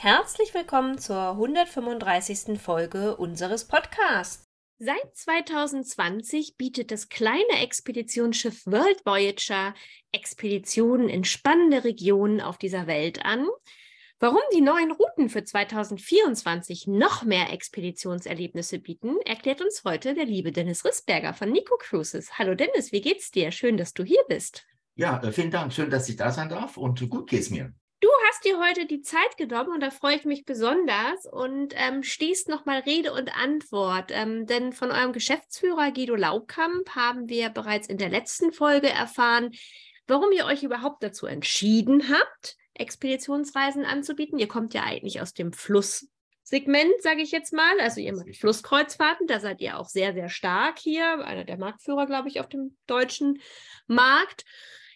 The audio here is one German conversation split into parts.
Herzlich willkommen zur 135. Folge unseres Podcasts. Seit 2020 bietet das kleine Expeditionsschiff World Voyager Expeditionen in spannende Regionen auf dieser Welt an. Warum die neuen Routen für 2024 noch mehr Expeditionserlebnisse bieten, erklärt uns heute der liebe Dennis Rissberger von Nico Cruises. Hallo Dennis, wie geht's dir? Schön, dass du hier bist. Ja, äh, vielen Dank. Schön, dass ich da sein darf und gut geht's mir. Du hast dir heute die Zeit genommen und da freue ich mich besonders und ähm, stehst nochmal Rede und Antwort. Ähm, denn von eurem Geschäftsführer Guido Laubkamp haben wir bereits in der letzten Folge erfahren, warum ihr euch überhaupt dazu entschieden habt, Expeditionsreisen anzubieten. Ihr kommt ja eigentlich aus dem Flusssegment, sage ich jetzt mal. Also ihr macht Flusskreuzfahrten, da seid ihr auch sehr, sehr stark hier. Einer der Marktführer, glaube ich, auf dem deutschen Markt.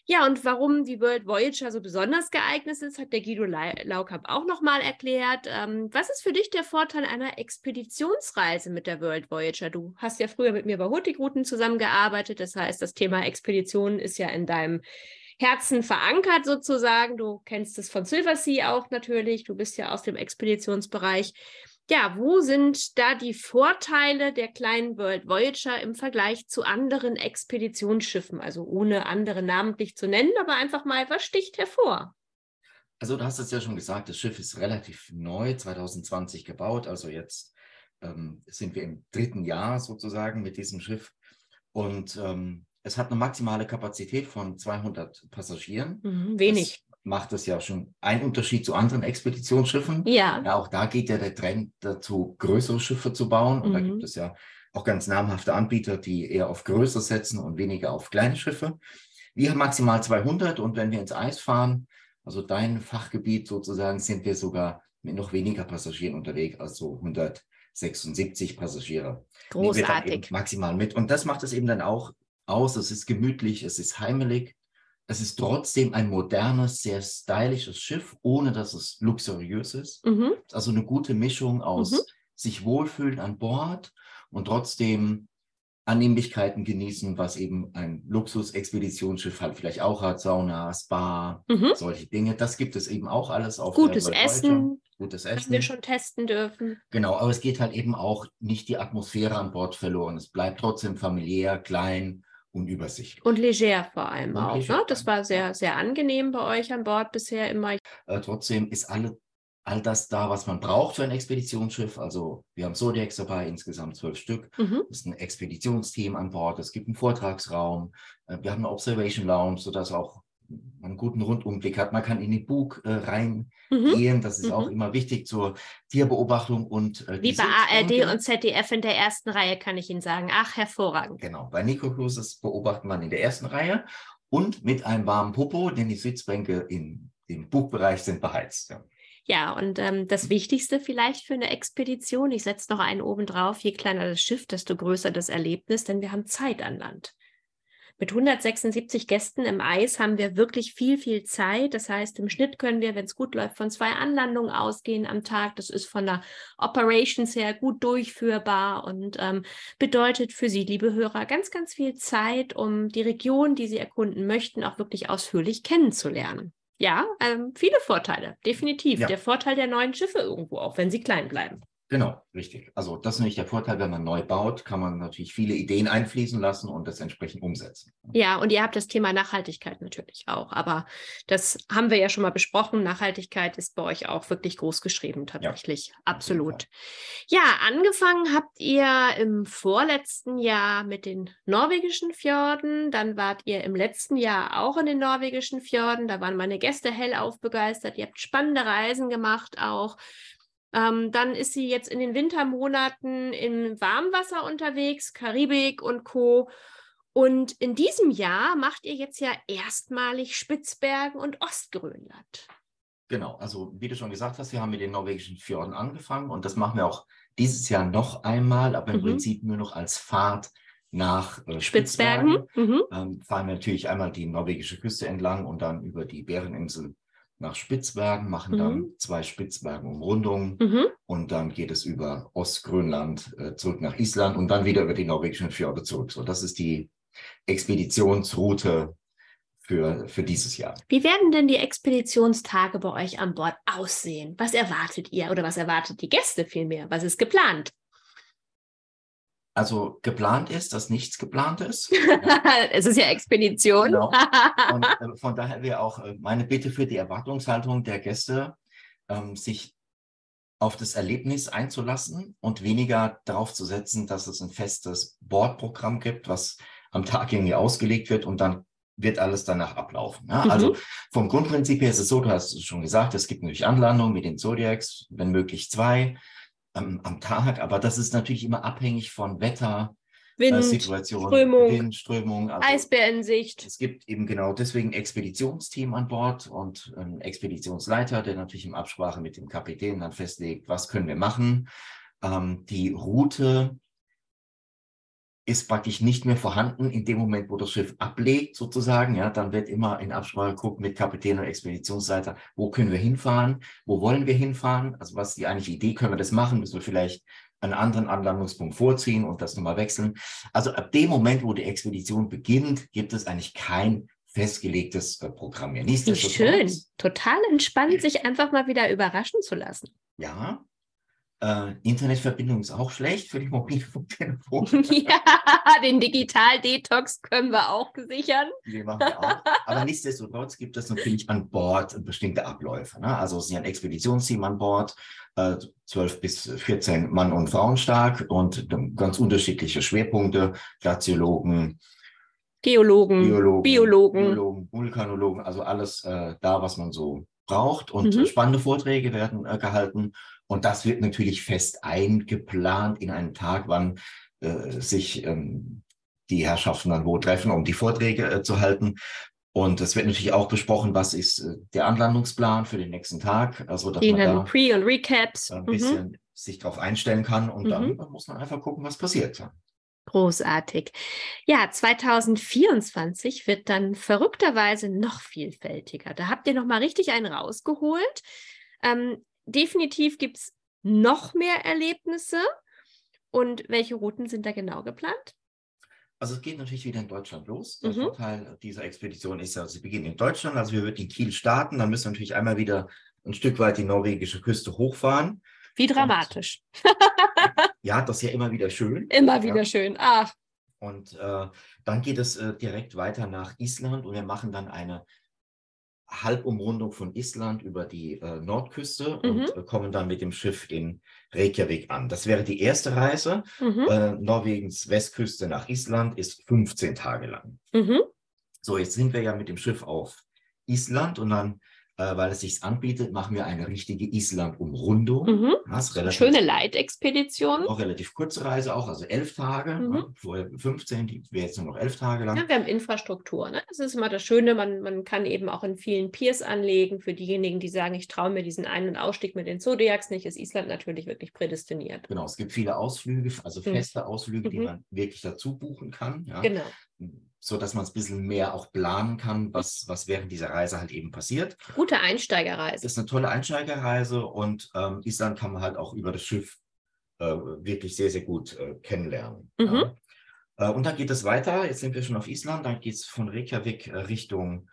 Ja, und warum die World Voyager so besonders geeignet ist, hat der Guido Laukamp auch nochmal erklärt. Ähm, was ist für dich der Vorteil einer Expeditionsreise mit der World Voyager? Du hast ja früher mit mir bei Hurtigruten zusammengearbeitet. Das heißt, das Thema Expedition ist ja in deinem Herzen verankert sozusagen. Du kennst es von Silversea auch natürlich. Du bist ja aus dem Expeditionsbereich ja, wo sind da die Vorteile der kleinen World Voyager im Vergleich zu anderen Expeditionsschiffen? Also ohne andere namentlich zu nennen, aber einfach mal, was sticht hervor? Also du hast es ja schon gesagt, das Schiff ist relativ neu, 2020 gebaut. Also jetzt ähm, sind wir im dritten Jahr sozusagen mit diesem Schiff. Und ähm, es hat eine maximale Kapazität von 200 Passagieren. Mhm, wenig macht das ja schon einen Unterschied zu anderen Expeditionsschiffen. Ja. ja. Auch da geht ja der Trend dazu, größere Schiffe zu bauen. Und mhm. da gibt es ja auch ganz namhafte Anbieter, die eher auf größer setzen und weniger auf kleine Schiffe. Wir haben maximal 200 und wenn wir ins Eis fahren, also dein Fachgebiet sozusagen, sind wir sogar mit noch weniger Passagieren unterwegs, also 176 Passagiere. Großartig. Maximal mit. Und das macht es eben dann auch aus. Es ist gemütlich, es ist heimelig es ist trotzdem ein modernes, sehr stylisches Schiff, ohne dass es luxuriös ist. Mhm. Also eine gute Mischung aus mhm. sich wohlfühlen an Bord und trotzdem Annehmlichkeiten genießen, was eben ein Luxus-Expeditionsschiff halt vielleicht auch hat, Sauna, Spa, mhm. solche Dinge. Das gibt es eben auch alles auf Gutes Essen. Gutes Essen. Wir schon testen dürfen. Genau, aber es geht halt eben auch nicht die Atmosphäre an Bord verloren. Es bleibt trotzdem familiär, klein, und Übersicht. Und leger vor allem und auch. Ne? Das war sehr, sehr angenehm bei euch an Bord bisher immer. Äh, trotzdem ist alle, all das da, was man braucht für ein Expeditionsschiff. Also wir haben Zodiacs dabei, insgesamt zwölf Stück. Mhm. Das ist ein Expeditionsteam an Bord. Es gibt einen Vortragsraum. Äh, wir haben eine Observation Lounge, sodass auch einen guten Rundumblick hat. Man kann in den Bug äh, reingehen. Mhm. Das ist mhm. auch immer wichtig zur Tierbeobachtung und äh, Wie bei ARD und ZDF in der ersten Reihe kann ich Ihnen sagen. Ach, hervorragend. Genau. Bei Nico Cruises beobachtet man in der ersten Reihe und mit einem warmen Popo, denn die Sitzbänke in dem Bugbereich sind beheizt. Ja. Ja, und ähm, das Wichtigste vielleicht für eine Expedition, ich setze noch einen oben drauf, je kleiner das Schiff, desto größer das Erlebnis, denn wir haben Zeit an Land. Mit 176 Gästen im Eis haben wir wirklich viel, viel Zeit. Das heißt, im Schnitt können wir, wenn es gut läuft, von zwei Anlandungen ausgehen am Tag. Das ist von der Operations her gut durchführbar und ähm, bedeutet für Sie, liebe Hörer, ganz, ganz viel Zeit, um die Region, die Sie erkunden möchten, auch wirklich ausführlich kennenzulernen. Ja, ähm, viele Vorteile, definitiv. Ja. Der Vorteil der neuen Schiffe irgendwo auch, wenn sie klein bleiben. Genau, richtig. Also das ist nämlich der Vorteil, wenn man neu baut, kann man natürlich viele Ideen einfließen lassen und das entsprechend umsetzen. Ja, und ihr habt das Thema Nachhaltigkeit natürlich auch, aber das haben wir ja schon mal besprochen. Nachhaltigkeit ist bei euch auch wirklich groß geschrieben, tatsächlich. Ja, Absolut. Ja, angefangen habt ihr im vorletzten Jahr mit den norwegischen Fjorden, dann wart ihr im letzten Jahr auch in den norwegischen Fjorden, da waren meine Gäste hellauf begeistert. Ihr habt spannende Reisen gemacht auch. Ähm, dann ist sie jetzt in den Wintermonaten im Warmwasser unterwegs, Karibik und Co. Und in diesem Jahr macht ihr jetzt ja erstmalig Spitzbergen und Ostgrönland. Genau, also wie du schon gesagt hast, wir haben mit den norwegischen Fjorden angefangen und das machen wir auch dieses Jahr noch einmal, aber im mhm. Prinzip nur noch als Fahrt nach äh, Spitzbergen. Spitzbergen. Mhm. Ähm, fahren wir natürlich einmal die norwegische Küste entlang und dann über die Bäreninsel nach Spitzbergen, machen mhm. dann zwei Spitzbergen-Umrundungen mhm. und dann geht es über Ostgrönland äh, zurück nach Island und dann wieder über die norwegischen Fjorde zurück. So, das ist die Expeditionsroute für, für dieses Jahr. Wie werden denn die Expeditionstage bei euch an Bord aussehen? Was erwartet ihr oder was erwartet die Gäste vielmehr? Was ist geplant? Also geplant ist, dass nichts geplant ist. es ist ja Expedition. Genau. Und äh, von daher wäre auch äh, meine Bitte für die Erwartungshaltung der Gäste, ähm, sich auf das Erlebnis einzulassen und weniger darauf zu setzen, dass es ein festes Bordprogramm gibt, was am Tag irgendwie ausgelegt wird und dann wird alles danach ablaufen. Ja? Mhm. Also vom Grundprinzip her ist es so, du hast es schon gesagt, es gibt natürlich Anlandungen mit den Zodiacs, wenn möglich zwei ähm, am Tag, aber das ist natürlich immer abhängig von Wetter, Wind, äh, Situation, Strömung, Wind, Strömung also Eisbärensicht. Es gibt eben genau deswegen Expeditionsteam an Bord und einen Expeditionsleiter, der natürlich in Absprache mit dem Kapitän dann festlegt, was können wir machen. Ähm, die Route ist praktisch nicht mehr vorhanden in dem Moment, wo das Schiff ablegt, sozusagen. Ja, dann wird immer in Absprache geguckt mit Kapitän und Expeditionsleiter, wo können wir hinfahren, wo wollen wir hinfahren, also was ist die eigentliche Idee, können wir das machen, müssen wir vielleicht einen anderen Anlandungspunkt vorziehen und das nochmal wechseln. Also ab dem Moment, wo die Expedition beginnt, gibt es eigentlich kein festgelegtes äh, Programm mehr. Wie schön, total entspannt, sich einfach mal wieder überraschen zu lassen. Ja, äh, Internetverbindung ist auch schlecht für die Mobilfunktelefone. ja, den Digital-Detox können wir auch sichern. Den machen wir auch. Aber nichtsdestotrotz gibt es natürlich an Bord bestimmte Abläufe. Ne? Also es ist ein Expeditionsteam an Bord, äh, 12 bis 14 Mann und Frauen stark und ganz unterschiedliche Schwerpunkte, Glaziologen, Geologen, Biologen, Biologen, Biologen Vulkanologen, also alles äh, da, was man so braucht. Und mhm. spannende Vorträge werden äh, gehalten. Und das wird natürlich fest eingeplant in einen Tag, wann äh, sich ähm, die Herrschaften dann wo treffen, um die Vorträge äh, zu halten. Und es wird natürlich auch besprochen, was ist äh, der Anlandungsplan für den nächsten Tag. Also, dass man da Pre- und Recaps. ein bisschen mhm. sich darauf einstellen kann und mhm. dann muss man einfach gucken, was passiert. Großartig. Ja, 2024 wird dann verrückterweise noch vielfältiger. Da habt ihr noch mal richtig einen rausgeholt. Ähm, definitiv gibt es noch mehr Erlebnisse. Und welche Routen sind da genau geplant? Also es geht natürlich wieder in Deutschland los. Der mhm. Vorteil dieser Expedition ist ja, sie beginnen in Deutschland. Also wir würden in Kiel starten, dann müssen wir natürlich einmal wieder ein Stück weit die norwegische Küste hochfahren. Wie dramatisch. Und, ja, das ist ja immer wieder schön. Immer wieder ja. schön. Ach. Und äh, dann geht es äh, direkt weiter nach Island und wir machen dann eine Halbumrundung von Island über die äh, Nordküste mhm. und äh, kommen dann mit dem Schiff in Reykjavik an. Das wäre die erste Reise. Mhm. Äh, Norwegens Westküste nach Island ist 15 Tage lang. Mhm. So, jetzt sind wir ja mit dem Schiff auf Island und dann äh, weil es sich anbietet, machen wir eine richtige Island-Umrundung. Mhm. Schöne Leitexpedition. Auch relativ kurze Reise, auch also elf Tage. Mhm. Ja, vorher 15, die wäre jetzt nur noch elf Tage lang. Ja, wir haben Infrastruktur. Ne? Das ist immer das Schöne, man, man kann eben auch in vielen Piers anlegen. Für diejenigen, die sagen, ich traue mir diesen Ein- und Ausstieg mit den Zodiacs nicht, ist Island natürlich wirklich prädestiniert. Genau, es gibt viele Ausflüge, also mhm. feste mhm. Ausflüge, die mhm. man wirklich dazu buchen kann. Ja? Genau so dass man es ein bisschen mehr auch planen kann, was, was während dieser Reise halt eben passiert. Gute Einsteigerreise. Das ist eine tolle Einsteigerreise und ähm, Island kann man halt auch über das Schiff äh, wirklich sehr, sehr gut äh, kennenlernen. Mhm. Ja. Äh, und dann geht es weiter, jetzt sind wir schon auf Island, dann geht es von Reykjavik äh, Richtung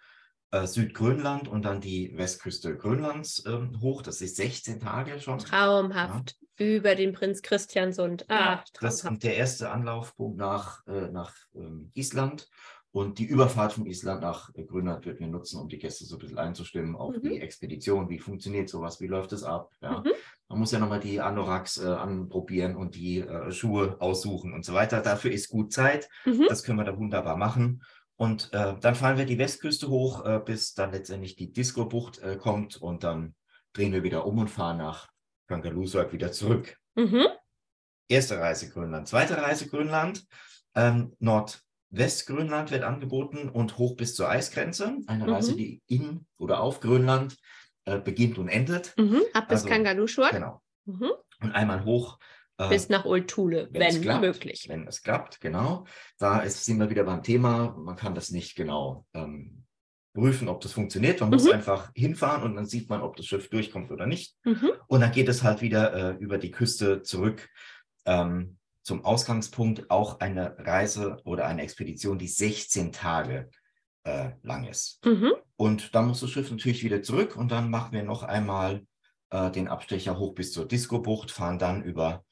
äh, Südgrönland und dann die Westküste Grönlands ähm, hoch. Das ist 16 Tage schon. Traumhaft. Ja. Über den Prinz Christiansund. Ah, ja, das ist der erste Anlaufpunkt nach, äh, nach ähm, Island. Und die Überfahrt von Island nach äh, Grönland wird wir nutzen, um die Gäste so ein bisschen einzustimmen auf mhm. die Expedition. Wie funktioniert sowas? Wie läuft es ab? Ja. Mhm. Man muss ja nochmal die Anoraks äh, anprobieren und die äh, Schuhe aussuchen und so weiter. Dafür ist gut Zeit. Mhm. Das können wir da wunderbar machen. Und äh, dann fahren wir die Westküste hoch, äh, bis dann letztendlich die Disco-Bucht äh, kommt und dann drehen wir wieder um und fahren nach Kangalusuk wieder zurück. Mhm. Erste Reise Grönland. Zweite Reise Grönland. Ähm, Nordwestgrönland wird angeboten und hoch bis zur Eisgrenze. Eine mhm. Reise, die in oder auf Grönland äh, beginnt und endet. Mhm, ab bis also, Kangaluschuat. Genau. Mhm. Und einmal hoch. Äh, bis nach Old Thule, wenn, wenn klappt, möglich. Wenn es klappt, genau. Da ist, sind wir wieder beim Thema. Man kann das nicht genau ähm, prüfen, ob das funktioniert. Man mhm. muss einfach hinfahren und dann sieht man, ob das Schiff durchkommt oder nicht. Mhm. Und dann geht es halt wieder äh, über die Küste zurück ähm, zum Ausgangspunkt. Auch eine Reise oder eine Expedition, die 16 Tage äh, lang ist. Mhm. Und dann muss das Schiff natürlich wieder zurück und dann machen wir noch einmal äh, den Abstecher hoch bis zur Disco-Bucht, fahren dann über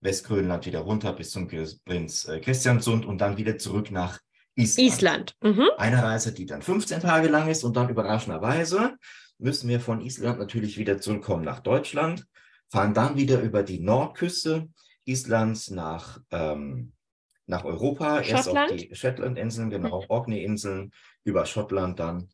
Westgrönland wieder runter bis zum Prinz äh, Christiansund und dann wieder zurück nach Island. Island. Mhm. Eine Reise, die dann 15 Tage lang ist und dann überraschenderweise müssen wir von Island natürlich wieder zurückkommen nach Deutschland, fahren dann wieder über die Nordküste Islands nach, ähm, nach Europa, Schottland? erst auf die Shetland-Inseln, genau, mhm. Orkney-Inseln, über Schottland dann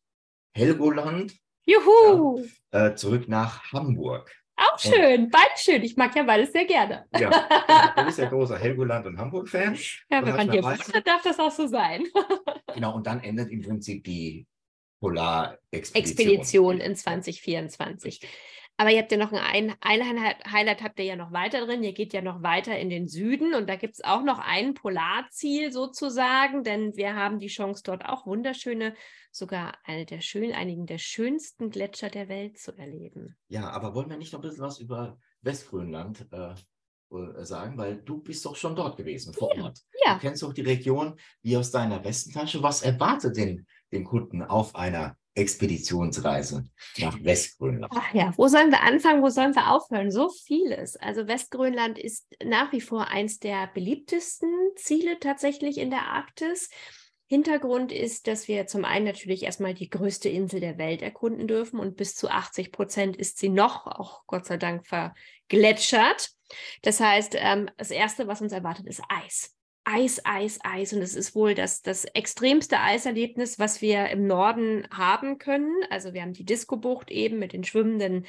Helgoland. Juhu! Ja, äh, zurück nach Hamburg. Auch schön, beides schön. Ich mag ja beides sehr gerne. Ja, du bist ja großer Helgoland und Hamburg-Fan. Ja, wenn man hier wohnt, darf das auch so sein. Genau, und dann endet im Prinzip die Polarexpedition. Expedition in 2024. Aber ihr habt ja noch ein, ein Highlight, habt ihr ja noch weiter drin. Ihr geht ja noch weiter in den Süden und da gibt es auch noch ein Polarziel sozusagen, denn wir haben die Chance, dort auch wunderschöne, sogar eine der schönen, einigen der schönsten Gletscher der Welt zu erleben. Ja, aber wollen wir nicht noch ein bisschen was über Westgrönland äh, äh sagen, weil du bist doch schon dort gewesen, vor Ort. Ja. Du kennst doch die Region wie aus deiner Westentasche. Was erwartet denn den Kunden auf einer Expeditionsreise nach Westgrönland. Ach ja, wo sollen wir anfangen, wo sollen wir aufhören? So vieles. Also Westgrönland ist nach wie vor eins der beliebtesten Ziele tatsächlich in der Arktis. Hintergrund ist, dass wir zum einen natürlich erstmal die größte Insel der Welt erkunden dürfen und bis zu 80 Prozent ist sie noch, auch Gott sei Dank, vergletschert. Das heißt, ähm, das Erste, was uns erwartet, ist Eis. Eis, Eis, Eis. Und es ist wohl das, das extremste Eiserlebnis, was wir im Norden haben können. Also wir haben die Disco-Bucht eben mit den schwimmenden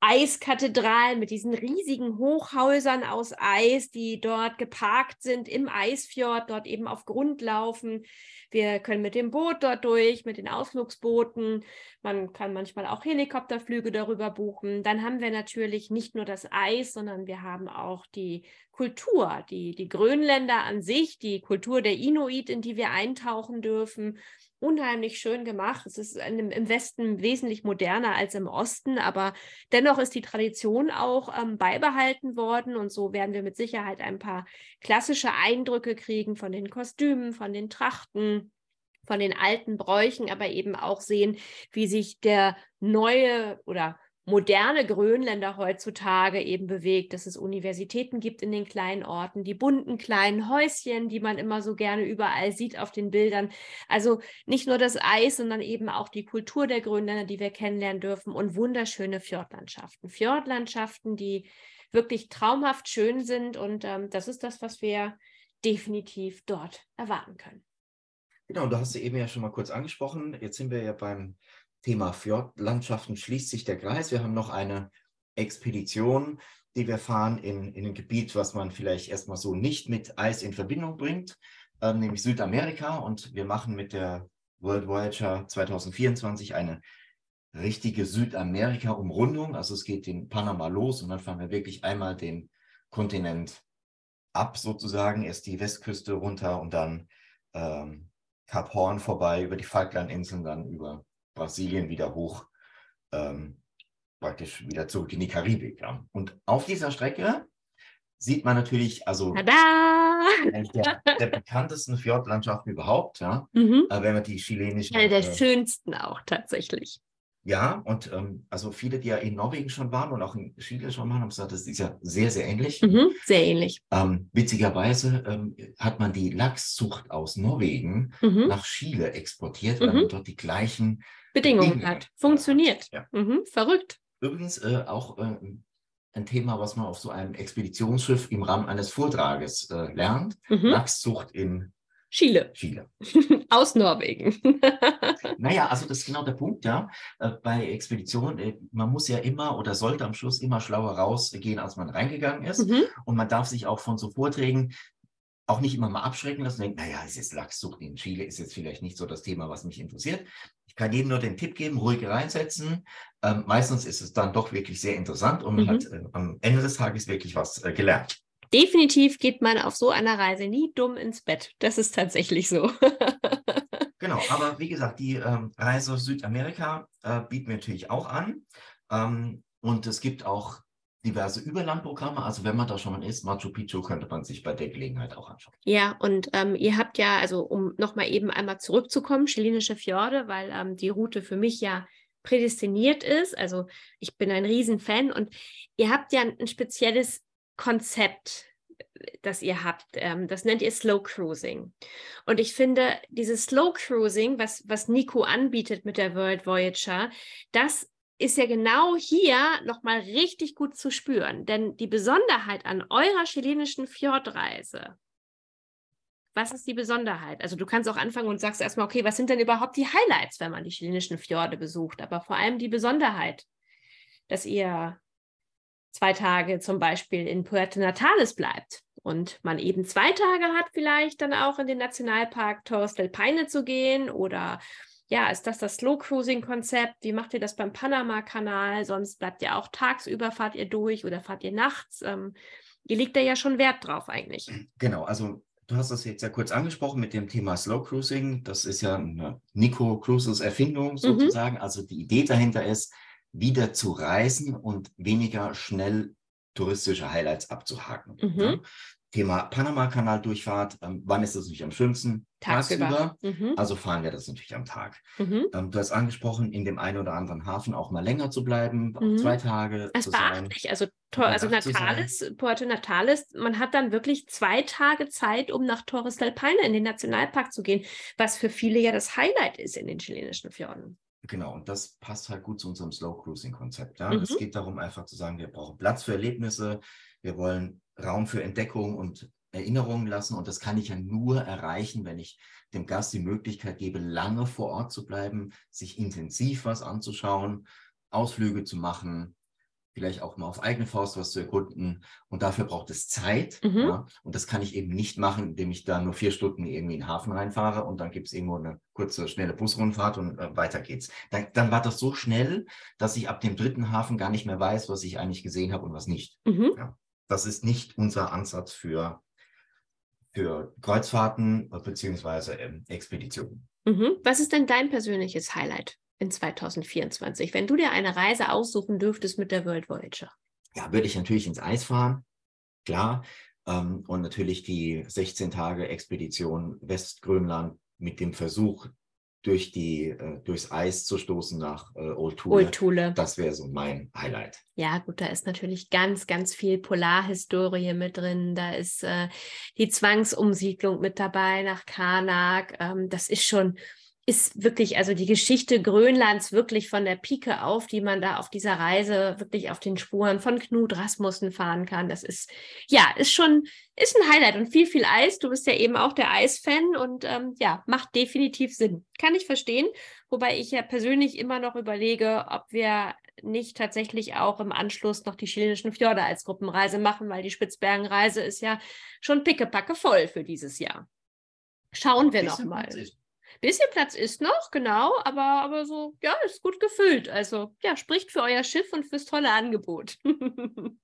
Eiskathedralen, mit diesen riesigen Hochhäusern aus Eis, die dort geparkt sind im Eisfjord, dort eben auf Grund laufen. Wir können mit dem Boot dort durch, mit den Ausflugsbooten. Man kann manchmal auch Helikopterflüge darüber buchen. Dann haben wir natürlich nicht nur das Eis, sondern wir haben auch die Kultur, die, die Grönländer an sich, die Kultur der Inuit, in die wir eintauchen dürfen unheimlich schön gemacht. Es ist im Westen wesentlich moderner als im Osten, aber dennoch ist die Tradition auch ähm, beibehalten worden und so werden wir mit Sicherheit ein paar klassische Eindrücke kriegen von den Kostümen, von den Trachten von den alten Bräuchen, aber eben auch sehen, wie sich der neue oder moderne Grönländer heutzutage eben bewegt, dass es Universitäten gibt in den kleinen Orten, die bunten kleinen Häuschen, die man immer so gerne überall sieht auf den Bildern. Also nicht nur das Eis, sondern eben auch die Kultur der Grönländer, die wir kennenlernen dürfen und wunderschöne Fjordlandschaften. Fjordlandschaften, die wirklich traumhaft schön sind und ähm, das ist das, was wir definitiv dort erwarten können. Genau, du hast sie eben ja schon mal kurz angesprochen. Jetzt sind wir ja beim Thema Fjordlandschaften schließt sich der Kreis. Wir haben noch eine Expedition, die wir fahren in, in ein Gebiet, was man vielleicht erstmal so nicht mit Eis in Verbindung bringt, äh, nämlich Südamerika. Und wir machen mit der World Voyager 2024 eine richtige Südamerika-Umrundung. Also es geht in Panama los und dann fahren wir wirklich einmal den Kontinent ab, sozusagen. Erst die Westküste runter und dann ähm, Kap Horn vorbei, über die Falklandinseln, dann über Brasilien wieder hoch, ähm, praktisch wieder zurück in die Karibik. Ja. Und auf dieser Strecke sieht man natürlich, also der, der, bekanntesten Fjordlandschaften überhaupt, ja, mhm. wenn man die chilenischen. Eine der äh, schönsten auch tatsächlich. Ja, und ähm, also viele, die ja in Norwegen schon waren und auch in Chile schon waren, haben gesagt, das ist ja sehr, sehr ähnlich. Mhm, sehr ähnlich. Ähm, witzigerweise ähm, hat man die Lachszucht aus Norwegen mhm. nach Chile exportiert, weil man mhm. dort die gleichen Bedingungen, Bedingungen hat. Funktioniert. Ja. Mhm, verrückt. Übrigens äh, auch äh, ein Thema, was man auf so einem Expeditionsschiff im Rahmen eines Vortrages äh, lernt. Mhm. Lachszucht in Chile. Chile. Aus Norwegen. naja, also das ist genau der Punkt, ja. Äh, bei Expeditionen, äh, man muss ja immer oder sollte am Schluss immer schlauer rausgehen, als man reingegangen ist. Mhm. Und man darf sich auch von so Vorträgen auch nicht immer mal abschrecken lassen und denken, naja, es ist Lachszucht in Chile, ist jetzt vielleicht nicht so das Thema, was mich interessiert. Ich kann jedem nur den Tipp geben, ruhig reinsetzen. Ähm, meistens ist es dann doch wirklich sehr interessant und man mhm. hat äh, am Ende des Tages wirklich was äh, gelernt. Definitiv geht man auf so einer Reise nie dumm ins Bett. Das ist tatsächlich so. genau, aber wie gesagt, die ähm, Reise Südamerika äh, bieten wir natürlich auch an. Ähm, und es gibt auch diverse Überlandprogramme. Also wenn man da schon mal ist, Machu Picchu könnte man sich bei der Gelegenheit auch anschauen. Ja, und ähm, ihr habt ja, also um nochmal eben einmal zurückzukommen, chilenische Fjorde, weil ähm, die Route für mich ja prädestiniert ist. Also ich bin ein Riesenfan und ihr habt ja ein, ein spezielles Konzept, das ihr habt. Ähm, das nennt ihr Slow Cruising. Und ich finde, dieses Slow Cruising, was, was Nico anbietet mit der World Voyager, das ist ja genau hier nochmal richtig gut zu spüren. Denn die Besonderheit an eurer chilenischen Fjordreise, was ist die Besonderheit? Also du kannst auch anfangen und sagst erstmal, okay, was sind denn überhaupt die Highlights, wenn man die chilenischen Fjorde besucht? Aber vor allem die Besonderheit, dass ihr zwei Tage zum Beispiel in Puerto Natales bleibt und man eben zwei Tage hat, vielleicht dann auch in den Nationalpark Torres del Paine zu gehen oder ja, ist das das Slow Cruising Konzept? Wie macht ihr das beim Panama-Kanal? Sonst bleibt ihr auch tagsüber, fahrt ihr durch oder fahrt ihr nachts? Ähm, ihr legt da ja schon Wert drauf eigentlich. Genau, also du hast das jetzt ja kurz angesprochen mit dem Thema Slow Cruising. Das ist ja eine Nico Cruises Erfindung mhm. sozusagen. Mhm. Also die Idee dahinter ist, wieder zu reisen und weniger schnell touristische Highlights abzuhaken. Mhm. Ja? Thema Panama-Kanal-Durchfahrt. Ähm, wann ist das natürlich am schönsten? Tagsüber. Mhm. Also fahren wir das natürlich am Tag. Mhm. Ähm, du hast angesprochen, in dem einen oder anderen Hafen auch mal länger zu bleiben, mhm. zwei Tage. Das beachtlich. Also, also Natales, Puerto Natales, man hat dann wirklich zwei Tage Zeit, um nach Torres del Paine in den Nationalpark zu gehen, was für viele ja das Highlight ist in den chilenischen Fjorden. Genau, und das passt halt gut zu unserem Slow Cruising Konzept. Ja? Mhm. Es geht darum, einfach zu sagen, wir brauchen Platz für Erlebnisse, wir wollen Raum für Entdeckung und Erinnerungen lassen. Und das kann ich ja nur erreichen, wenn ich dem Gast die Möglichkeit gebe, lange vor Ort zu bleiben, sich intensiv was anzuschauen, Ausflüge zu machen, vielleicht auch mal auf eigene Faust was zu erkunden. Und dafür braucht es Zeit. Mhm. Ja? Und das kann ich eben nicht machen, indem ich da nur vier Stunden irgendwie in den Hafen reinfahre und dann gibt es irgendwo eine kurze, schnelle Busrundfahrt und äh, weiter geht's. Dann, dann, war das so schnell, dass ich ab dem dritten Hafen gar nicht mehr weiß, was ich eigentlich gesehen habe und was nicht. Mhm. Ja? Das ist nicht unser Ansatz für, für Kreuzfahrten bzw. Ähm, Expeditionen. Mhm. Was ist denn dein persönliches Highlight? In 2024, wenn du dir eine Reise aussuchen dürftest mit der World Voyager? Ja, würde ich natürlich ins Eis fahren, klar. Ähm, und natürlich die 16 Tage Expedition Westgrönland mit dem Versuch, durch die, äh, durchs Eis zu stoßen nach äh, Old Thule. Old Thule. Das wäre so mein Highlight. Ja, gut, da ist natürlich ganz, ganz viel Polarhistorie mit drin. Da ist äh, die Zwangsumsiedlung mit dabei nach Karnak. Ähm, das ist schon ist wirklich, also die Geschichte Grönlands wirklich von der Pike auf, die man da auf dieser Reise wirklich auf den Spuren von Knut Rasmussen fahren kann. Das ist, ja, ist schon, ist ein Highlight und viel, viel Eis. Du bist ja eben auch der Eisfan und ähm, ja, macht definitiv Sinn. Kann ich verstehen. Wobei ich ja persönlich immer noch überlege, ob wir nicht tatsächlich auch im Anschluss noch die chilenischen Fjorde als Gruppenreise machen, weil die Spitzbergenreise ist ja schon pickepacke voll für dieses Jahr. Schauen wir noch mal. Bisschen Platz ist noch, genau, aber, aber so, ja, ist gut gefüllt. Also, ja, spricht für euer Schiff und fürs tolle Angebot.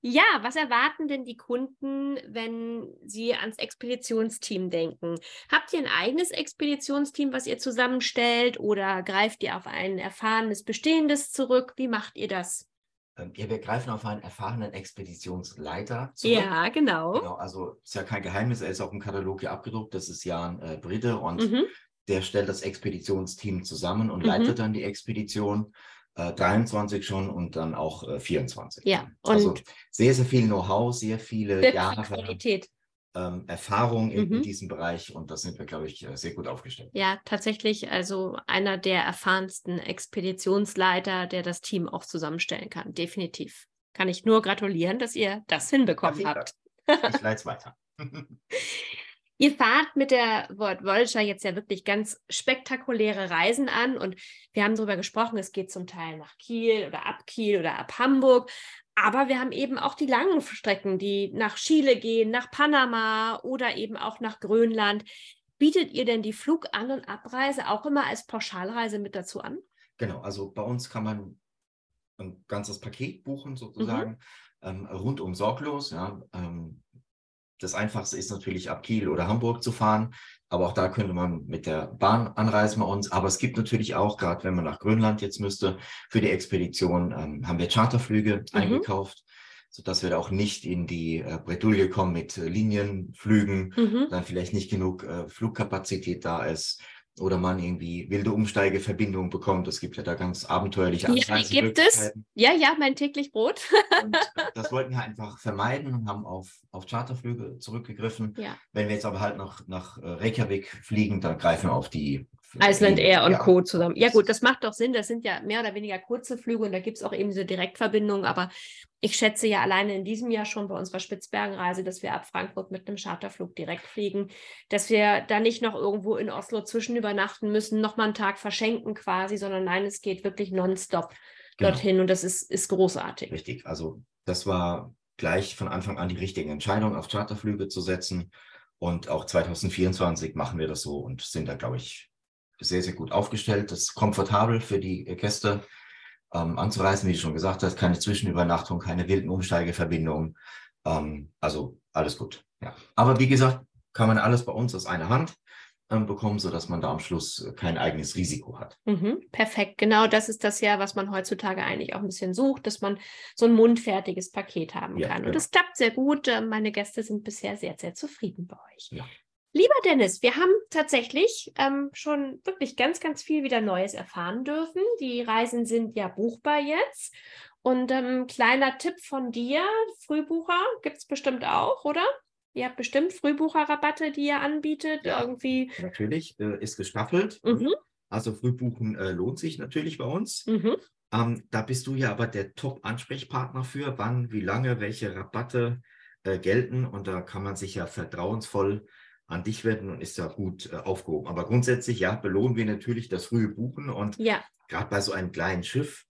ja, was erwarten denn die Kunden, wenn sie ans Expeditionsteam denken? Habt ihr ein eigenes Expeditionsteam, was ihr zusammenstellt oder greift ihr auf ein erfahrenes Bestehendes zurück? Wie macht ihr das? Ähm, ja, wir greifen auf einen erfahrenen Expeditionsleiter zurück. Ja, genau. genau. Also ist ja kein Geheimnis, er ist auch im Katalog hier abgedruckt. Das ist Jan äh, Bride und mhm. der stellt das Expeditionsteam zusammen und mhm. leitet dann die Expedition. Äh, 23 schon und dann auch äh, 24. Ja, also und also sehr, sehr viel Know-how, sehr viele Jahre. Qualität ähm, Erfahrung in, mhm. in, diesem Bereich und da sind wir, glaube ich, äh, sehr gut aufgestellt. Ja, tatsächlich, also einer der erfahrensten Expeditionsleiter, der das Team auch zusammenstellen kann. Definitiv. Kann ich nur gratulieren, dass ihr das hinbekommen habt. Ich leite es weiter. Ihr fahrt mit der World Voyager jetzt ja wirklich ganz spektakuläre Reisen an und wir haben darüber gesprochen, es geht zum Teil nach Kiel oder ab Kiel oder ab Hamburg. Aber wir haben eben auch die langen Strecken, die nach Chile gehen, nach Panama oder eben auch nach Grönland. Bietet ihr denn die Flug-An- und Abreise auch immer als Pauschalreise mit dazu an? Genau, also bei uns kann man ein ganzes Paket buchen sozusagen, mhm. ähm, rundum sorglos. Ja, ähm, das Einfachste ist natürlich ab Kiel oder Hamburg zu fahren, aber auch da könnte man mit der Bahn anreisen bei uns. Aber es gibt natürlich auch, gerade wenn man nach Grönland jetzt müsste, für die Expedition ähm, haben wir Charterflüge mhm. eingekauft sodass wir da auch nicht in die äh, Bredouille kommen mit äh, Linienflügen, mhm. dann vielleicht nicht genug äh, Flugkapazität da ist oder man irgendwie wilde Umsteigeverbindungen bekommt. Es gibt ja da ganz abenteuerliche Ja, gibt es. Ja, ja, mein täglich Brot. und, äh, das wollten wir einfach vermeiden und haben auf, auf Charterflüge zurückgegriffen. Ja. Wenn wir jetzt aber halt noch nach äh, Reykjavik fliegen, dann greifen wir auf die Iceland Air und ja. Co. zusammen. Ja gut, das macht doch Sinn. Das sind ja mehr oder weniger kurze Flüge und da gibt es auch eben diese Direktverbindungen. Aber ich schätze ja alleine in diesem Jahr schon bei unserer Spitzbergenreise, dass wir ab Frankfurt mit einem Charterflug direkt fliegen, dass wir da nicht noch irgendwo in Oslo zwischen übernachten müssen, nochmal einen Tag verschenken quasi, sondern nein, es geht wirklich nonstop genau. dorthin und das ist, ist großartig. Richtig, also das war gleich von Anfang an die richtige Entscheidung, auf Charterflüge zu setzen. Und auch 2024 machen wir das so und sind da, glaube ich, sehr, sehr gut aufgestellt. Das ist komfortabel für die Gäste ähm, anzureisen, wie du schon gesagt hast. Keine Zwischenübernachtung, keine wilden Umsteigeverbindungen. Ähm, also alles gut. Ja. Aber wie gesagt, kann man alles bei uns aus einer Hand ähm, bekommen, sodass man da am Schluss kein eigenes Risiko hat. Mhm, perfekt. Genau das ist das ja, was man heutzutage eigentlich auch ein bisschen sucht, dass man so ein mundfertiges Paket haben ja, kann. Und genau. das klappt sehr gut. Ähm, meine Gäste sind bisher sehr, sehr zufrieden bei euch. Ja. Lieber Dennis, wir haben tatsächlich ähm, schon wirklich ganz, ganz viel wieder Neues erfahren dürfen. Die Reisen sind ja buchbar jetzt. Und ähm, kleiner Tipp von dir, Frühbucher gibt es bestimmt auch, oder? Ihr habt bestimmt Frühbucherrabatte, die ihr anbietet. Ja, irgendwie. Natürlich, äh, ist gestaffelt. Mhm. Also Frühbuchen äh, lohnt sich natürlich bei uns. Mhm. Ähm, da bist du ja aber der Top-Ansprechpartner für, wann, wie lange, welche Rabatte äh, gelten. Und da kann man sich ja vertrauensvoll an dich wenden und ist da gut äh, aufgehoben. Aber grundsätzlich, ja, belohnen wir natürlich das frühe Buchen und ja. gerade bei so einem kleinen Schiff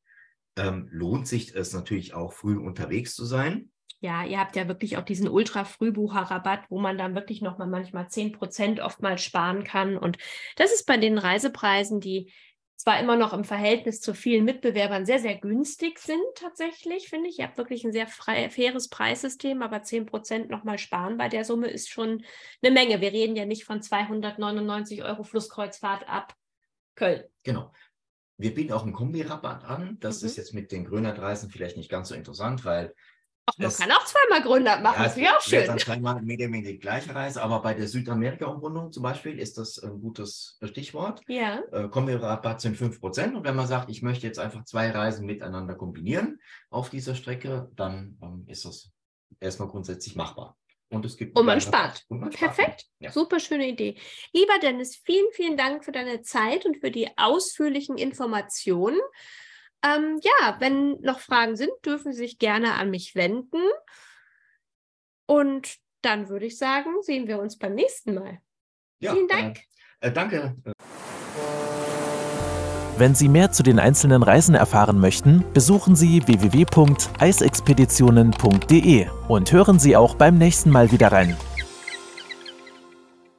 ähm, lohnt sich es natürlich auch früh unterwegs zu sein. Ja, ihr habt ja wirklich auch diesen Ultra-Frühbucher-Rabatt, wo man dann wirklich nochmal manchmal 10 Prozent oftmals sparen kann. Und das ist bei den Reisepreisen, die zwar immer noch im Verhältnis zu vielen Mitbewerbern sehr, sehr günstig sind tatsächlich, finde ich. Ihr habt wirklich ein sehr frei, faires Preissystem, aber 10 Prozent nochmal sparen bei der Summe ist schon eine Menge. Wir reden ja nicht von 299 Euro Flusskreuzfahrt ab Köln. Genau. Wir bieten auch einen Kombirabatt an. Das mhm. ist jetzt mit den Grünerreisen vielleicht nicht ganz so interessant, weil Ach, man das, kann auch zweimal Grönland machen, ja, das wäre auch schön. Dann zweimal mit dem die gleiche Reise, aber bei der Südamerika-Umrundung zum Beispiel ist das ein gutes Stichwort. Ja. Äh, kommen wir Rabatt sind 5%. Und wenn man sagt, ich möchte jetzt einfach zwei Reisen miteinander kombinieren auf dieser Strecke, dann ähm, ist das erstmal grundsätzlich machbar. Und es gibt. Und man spart. Und man Perfekt. Ja. Super schöne Idee. Lieber Dennis, vielen, vielen Dank für deine Zeit und für die ausführlichen Informationen. Ähm, ja, wenn noch Fragen sind, dürfen Sie sich gerne an mich wenden. Und dann würde ich sagen, sehen wir uns beim nächsten Mal. Ja, Vielen Dank. Äh, äh, danke. Wenn Sie mehr zu den einzelnen Reisen erfahren möchten, besuchen Sie www.eisexpeditionen.de und hören Sie auch beim nächsten Mal wieder rein.